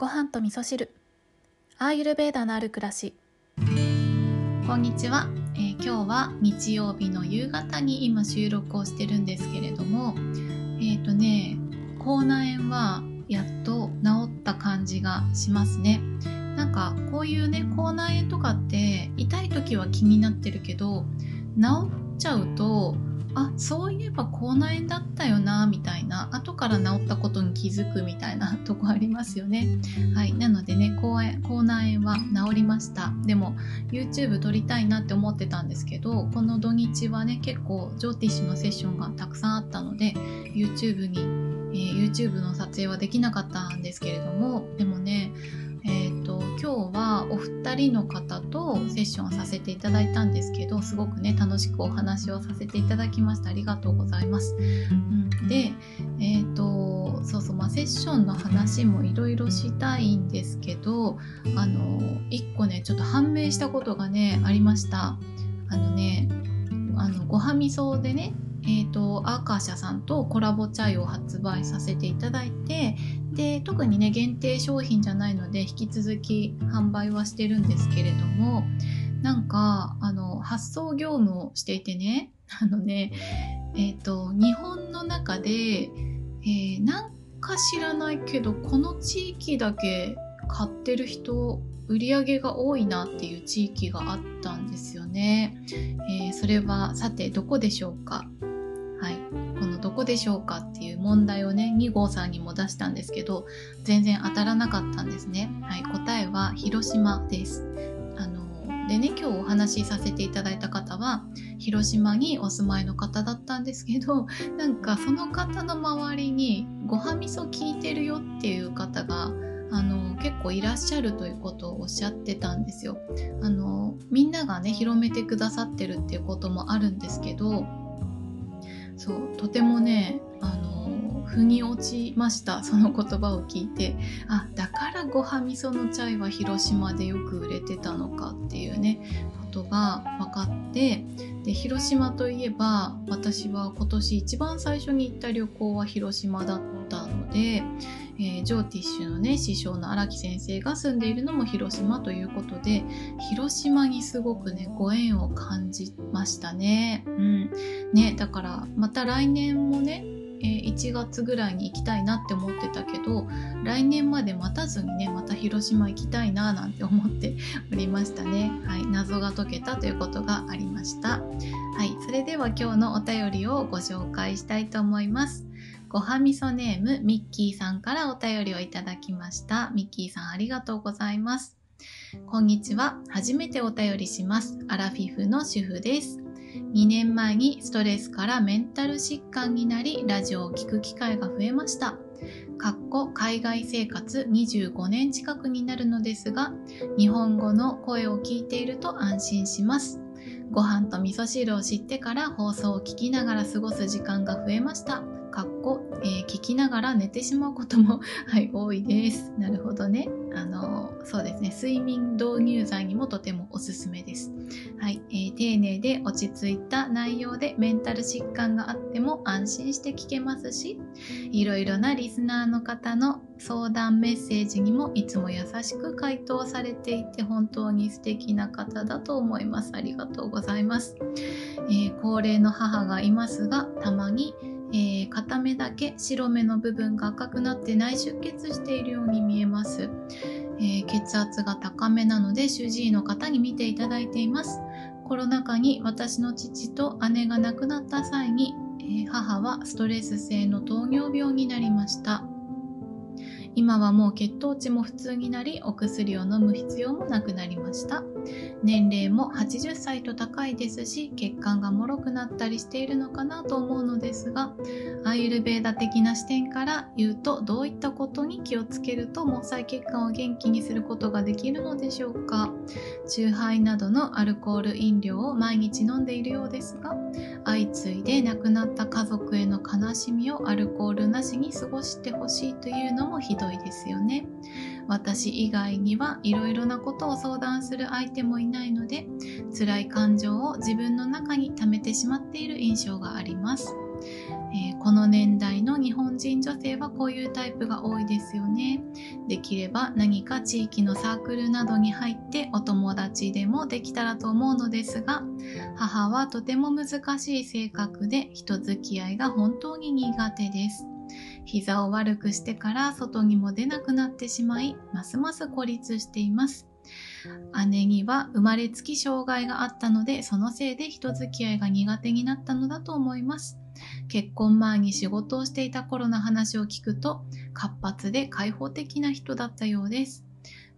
ご飯と味噌汁。アーユルベーダのある暮らし。こんにちは、えー今日は日曜日の夕方に今収録をしてるんですけれどもえっ、とね口内炎はやっと治った感じがしますね。なんかこういうね口内炎とかって痛い時は気になってるけど治っちゃうとあそういえば口内炎だったよなみたいな。後から治ったことに気づくみたいな とこありますよね。はい。なのでね口炎口内炎は治りました。でも YouTube 撮りたいなって思ってたんですけどこの土日はね結構ジョーティッシュのセッションがたくさんあったので YouTube に、えー YouTube の撮影はできなかったんですけれどもでもね、今日はお二人の方とセッションをさせていただいたんですけどすごくね楽しくお話をさせていただきましたありがとうございます。うん、でえっ、とそうそうまあセッションの話もいろいろしたいんですけどあの一個ねちょっと判明したことがねありました。あのねあのごはみそでねえー、とアーカーシャさんとコラボチャイを発売させていただいてで特にね限定商品じゃないので引き続き販売はしてるんですけれどもなんかあの発送業務をしていてね あのねえっ、と日本の中で、えーなんか知らないけどこの地域だけ買ってる人売り上げが多いなっていう地域があったんですよね。えーそれはさてどこでしょうか、のどこでしょうかっていう問題をね2号さんにも出したんですけど全然当たらなかったんですね。はい、答えは広島です。あのでね今日お話しさせていただいた方は広島にお住まいの方だったんですけど なんかその方の周りにごはみそ聞いてるよっていう方があの結構いらっしゃるということをおっしゃってたんですよ。あのみんながね広めてくださってるっていうこともあるんですけどそうとてもねあの腑に落ちましたその言葉を聞いて。あだからごはみそのチャイは広島でよく売れてたのかっていうねことが分かって。で広島といえば私は今年一番最初に行った旅行は広島だったので、えージョーティッシュのね師匠の荒木先生が住んでいるのも広島ということで広島にすごくねご縁を感じましたね。うん、ねだからまた来年もね、え1月ぐらいに行きたいなって思ってたけど来年まで待たずにねまた広島行きたいななんて思って おりましたね。はい、謎が解けたということがありました。はい、それでは今日のお便りをご紹介したいと思います。ごはみそネームミッキーさんからお便りをいただきました。ミッキーさんありがとうございます。こんにちは。初めてお便りします。アラフィフの主婦です。2年前にストレスからメンタル疾患になり、ラジオを聞く機会が増えました。かっこ海外生活25年近くになるのですが、日本語の声を聞いていると安心します。ご飯と味噌汁を知ってから放送を聞きながら過ごす時間が増えました。かっこ、えー聞きながら寝てしまうことも、はい、多いです。なるほどね。あの、そうですね。睡眠導入剤にもとてもおすすめです。はい、えー丁寧で落ち着いた内容でメンタル疾患があっても安心して聞けますし、いろいろなリスナーの方の相談メッセージにもいつも優しく回答されていて本当に素敵な方だと思います。ありがとうございます。えー高齢の母がいますが、たまに、えー片目だけ白目の部分が赤くなって内出血しているように見えます。えー血圧が高めなので主治医の方に見ていただいています。コロナ禍に私の父と姉が亡くなった際に、えー母はストレス性の糖尿病になりました。今はもう血糖値も普通になりお薬を飲む必要もなくなりました。年齢も80歳と高いですし血管がもろくなったりしているのかなと思うのですがアーユルベーダ的な視点から言うとどういったことに気をつけると毛細血管を元気にすることができるのでしょうか？チューハイなどのアルコール飲料を毎日飲んでいるようですが相次いで亡くなった家族への悲しみをアルコールなしに過ごしてほしいというのもひどいですよね。私以外にはいろいろなことを相談する相手もいないので辛い感情を自分の中に溜めてしまっている印象があります。えー、この年代の日本人女性はこういうタイプが多いですよね。できれば何か地域のサークルなどに入ってお友達でもできたらと思うのですが、母はとても難しい性格で人付き合いが本当に苦手です。膝を悪くしてから外にも出なくなってしまい、ますます孤立しています。姉には生まれつき障害があったので、そのせいで人付き合いが苦手になったのだと思います。結婚前に仕事をしていた頃の話を聞くと、活発で開放的な人だったようです。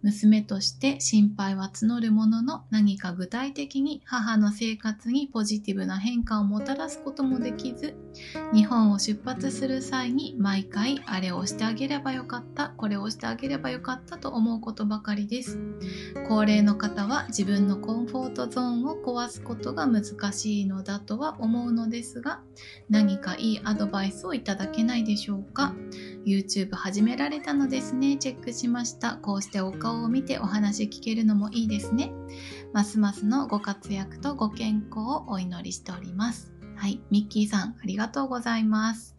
娘として心配は募るものの何か具体的に母の生活にポジティブな変化をもたらすこともできず日本を出発する際に毎回あれをしてあげればよかったこれをしてあげればよかったと思うことばかりです高齢の方は自分のコンフォートゾーンを壊すことが難しいのだとは思うのですが何かいいアドバイスをいただけないでしょうか？YouTube 始められたのですねチェックしましたこうしてお顔を見てお話聞けるのもいいですね。ますますのご活躍とご健康をお祈りしております。はい、ミッキーさんありがとうございます。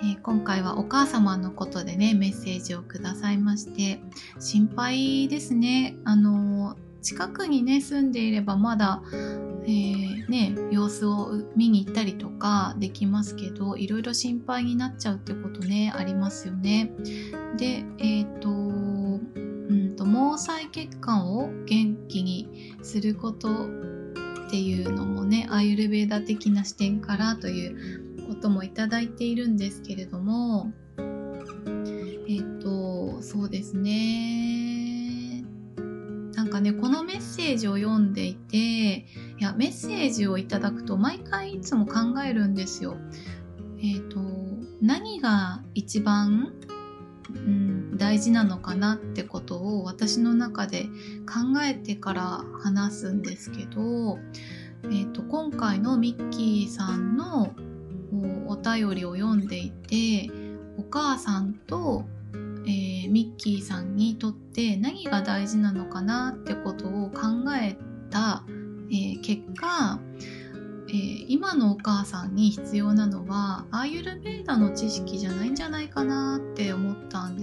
えー、今回はお母様のことでねメッセージをくださいまして心配ですねあの近くにね住んでいればまだ、えー、ね様子を見に行ったりとかできますけどいろいろ心配になっちゃうってことねありますよねでえっ、ー、とと毛細血管を元気にすることっていうのもねアイルベーダ的な視点からということもいただいているんですけれどもえっ、とそうですねなんかねこのメッセージを読んでいていやメッセージをいただくと毎回いつも考えるんですよ。えっ、と何が一番、大事なのかなってことを私の中で考えてから話すんですけど、えーと、今回のミッキーさんのお便りを読んでいてお母さんと、えー、ミッキーさんにとって何が大事なのかなってことを考えた、えー、結果えー、今のお母さんに必要なのはアーユルベーダの知識じゃないんじゃないかなって思っ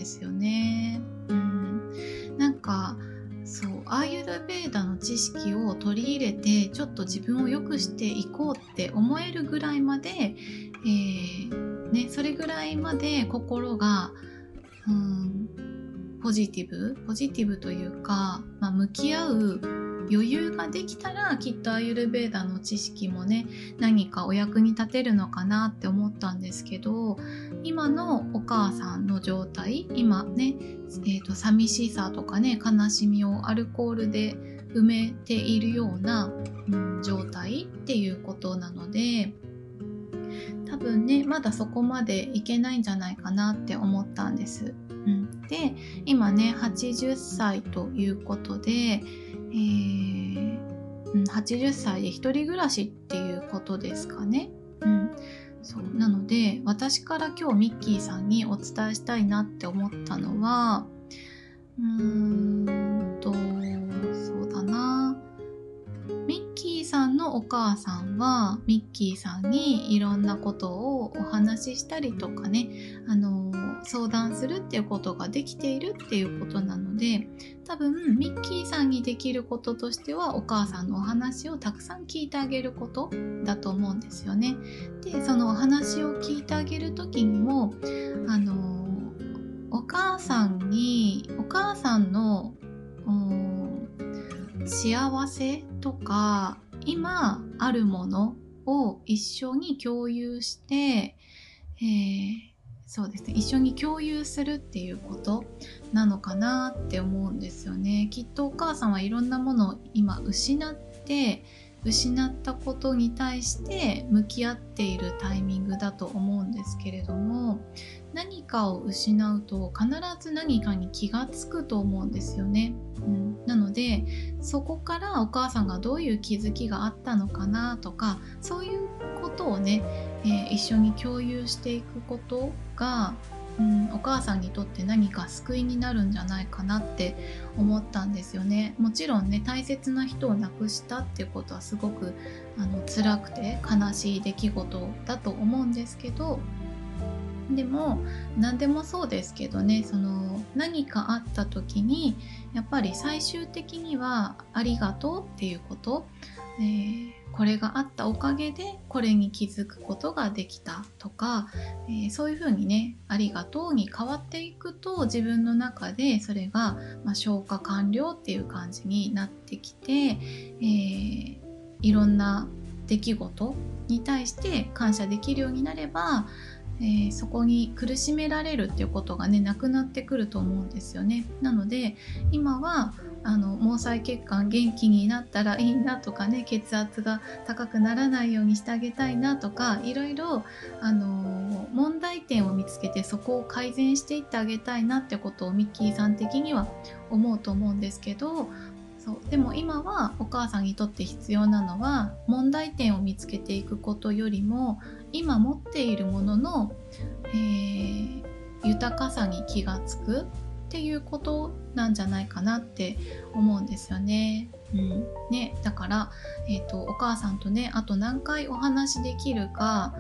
ですよね。うん、なんかそうアーユルベーダの知識を取り入れてちょっと自分を良くしていこうって思えるぐらいまで、えー、ね、それぐらいまで心が、うん、ポジティブポジティブというか、まあ、向き合う余裕ができたらきっとアーユルベーダの知識もね何かお役に立てるのかなって思ったんですけど今のお母さんの状態今ね、えーと、寂しさとかね悲しみをアルコールで埋めているような、うん、状態っていうことなので多分ねまだそこまでいけないんじゃないかなって思ったんです。うん、で今ね80歳ということでえー、80歳で一人暮らしっていうことですかね。うん、そう。なので私から今日ミッキーさんにお伝えしたいなって思ったのはうーんとそうだな。ミッキーさんのお母さんはミッキーさんにいろんなことをお話ししたりとかねあの相談するっていうことができているっていうことなので多分ミッキーさんにできることとしてはお母さんのお話をたくさん聞いてあげることだと思うんですよね。でそのお話を聞いてあげる時にもあのお母さんにお母さんの幸せとか今あるものを一緒に共有して、えーそうですね。一緒に共有するっていうことなのかなって思うんですよね。きっとお母さんはいろんなものを今失って失ったことに対して向き合っているタイミングだと思うんですけれども何かを失うと必ず何かに気がつくと思うんですよね。うん、なのでそこからお母さんがどういう気づきがあったのかなとかそういうことをね、えー、一緒に共有していくことが、うん、お母さんにとって何か救いになるんじゃないかなって思ったんですよね。もちろんね大切な人を亡くしたっていうことはすごくあの辛くて悲しい出来事だと思うんですけどでも何でもそうですけどねその何かあった時にやっぱり最終的には「ありがとう」っていうこと、えー、これがあったおかげでこれに気づくことができたとか、えー、そういうふうにね「ありがとう」に変わっていくと自分の中でそれが、まあ、消化完了っていう感じになってきて、えー、いろんな出来事に対して感謝できるようになればえー、そこに苦しめられるっていうことがねなくなってくると思うんですよね。なので今はあの毛細血管元気になったらいいなとかね血圧が高くならないようにしてあげたいなとかいろいろ、あの問題点を見つけてそこを改善していってあげたいなってことをミッキーさん的には思うと思うんですけどそうでも今はお母さんにとって必要なのは問題点を見つけていくことよりも今持っているものの、えー、豊かさに気がつくっていうことなんじゃないかなって思うんですよね。うん、ねだから、えーと、お母さんとねあと何回お話できるか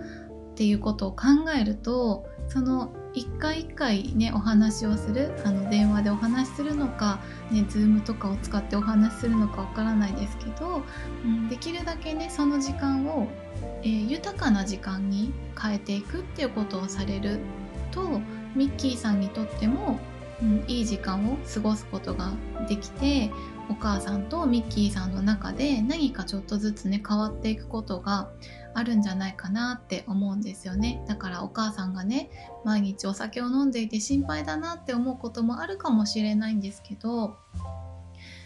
っていうことを考えるとその一回一回ねお話をするあの電話でお話しするのか、ね、Zoom とかを使ってお話しするのかわからないですけど、うん、できるだけねその時間を、えー、豊かな時間に変えていくっていうことをされるとミッキーさんにとっても、うん、いい時間を過ごすことができてお母さんとミッキーさんの中で何かちょっとずつね変わっていくことがあるんじゃないかなって思うんですよね。だからお母さんがね毎日お酒を飲んでいて心配だなって思うこともあるかもしれないんですけど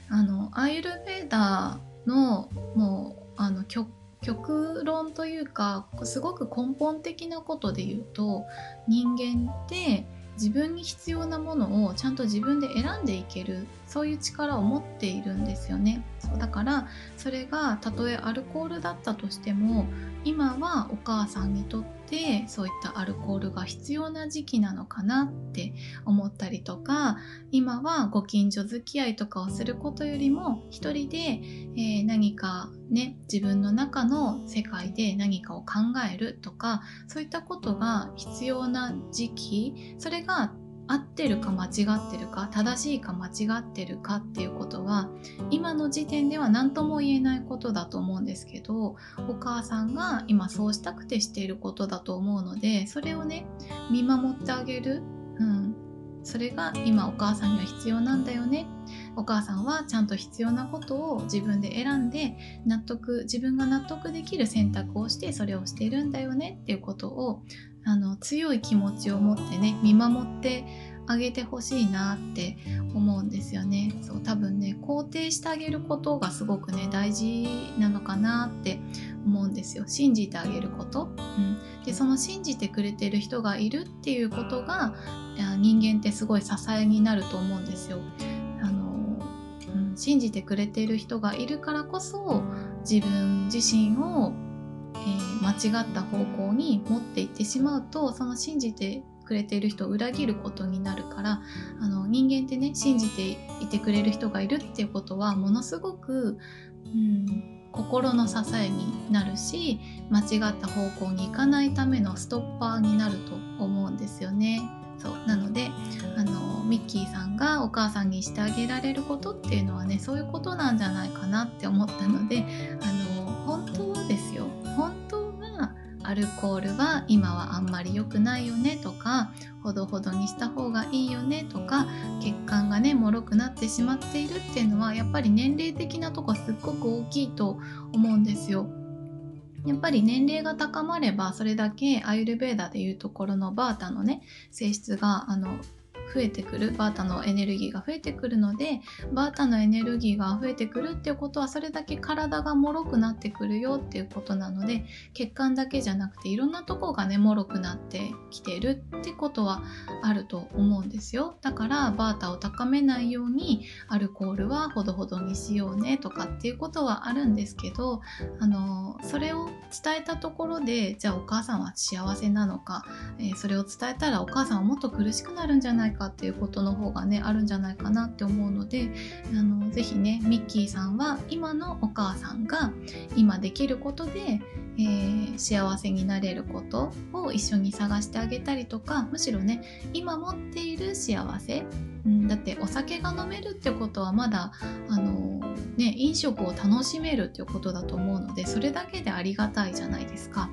あのアイルベーダーのもうあの極論というかすごく根本的なことで言うと人間って自分に必要なものをちゃんと自分で選んでいけるそういう力を持っているんですよね。そうだからそれがたとえアルコールだったとしても今はお母さんにとってそういったアルコールが必要な時期なのかなって思ったりとか今はご近所付き合いとかをすることよりも一人で、えー、何かね自分の中の世界で何かを考えるとかそういったことが必要な時期それが合ってるか間違ってるか正しいか間違ってるかっていうことは今の時点では何とも言えないことだと思うんですけどお母さんが今そうしたくてしていることだと思うのでそれをね見守ってあげる、うん、それが今お母さんには必要なんだよね。お母さんはちゃんと必要なことを自分で選んで納得自分が納得できる選択をしてそれをしているんだよねっていうことをあの強い気持ちを持ってね見守ってあげてほしいなって思うんですよね。そう多分ね肯定してあげることがすごくね大事なのかなって思うんですよ。信じてあげること、うん、でその信じてくれてる人がいるっていうことが人間ってすごい支えになると思うんですよ。あの、うん、信じてくれてる人がいるからこそ自分自身をー、間違った方向に持っていってしまうとその信じてくれている人を裏切ることになるからあの人間ってね信じていてくれる人がいるっていうことはものすごく、うん、心の支えになるし間違った方向に行かないためのストッパーになると思うんですよね。そうなのであのミッキーさんがお母さんにしてあげられることっていうのはねそういうことなんじゃないかなって思ったのであの本当アルコールは今はあんまり良くないよねとかほどほどにした方がいいよねとか血管がねもろくなってしまっているっていうのはやっぱり年齢的なとこすっごく大きいと思うんですよ。やっぱり年齢が高まればそれだけアユルベーダでいうところのバータのね性質があの増えてくるバータのエネルギーが増えてくるのでバータのエネルギーが増えてくるっていうことはそれだけ体が脆くなってくるよっていうことなので血管だけじゃなくていろんなとこがね脆くなってきてるってことはあると思うんですよ。だからバータを高めないようにアルコールはほどほどにしようねとかっていうことはあるんですけどあのそれを伝えたところでじゃあお母さんは幸せなのか、えー、それを伝えたらお母さんはもっと苦しくなるんじゃないかかっていうことの方がねあるんじゃないかなって思うのであのぜひねミッキーさんは今のお母さんが今できることでえー、幸せになれることを一緒に探してあげたりとかむしろね今持っている幸せ、うん、だってお酒が飲めるってことはまだあのね飲食を楽しめるっていうことだと思うのでそれだけでありがたいじゃないですか、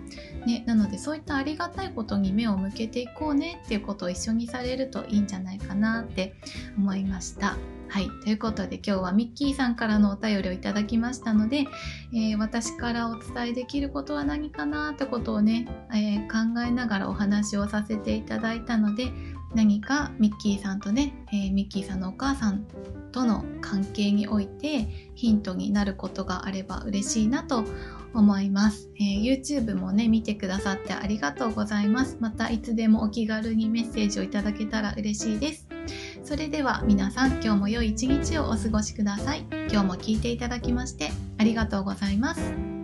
ね、なのでそういったありがたいことに目を向けていこうねっていうことを一緒にされるといいんじゃないかなって思いました。はい。ということで今日はミッキーさんからのお便りをいただきましたので、えー、私からお伝えできることは何かなってことをね、えー、考えながらお話をさせていただいたので、何かミッキーさんとね、えー、ミッキーさんのお母さんとの関係においてヒントになることがあれば嬉しいなと思います、えー、YouTube もね見てくださってありがとうございます。またいつでもお気軽にメッセージをいただけたら嬉しいです。それでは皆さん今日も良い一日をお過ごしください。今日も聞いていただきましてありがとうございます。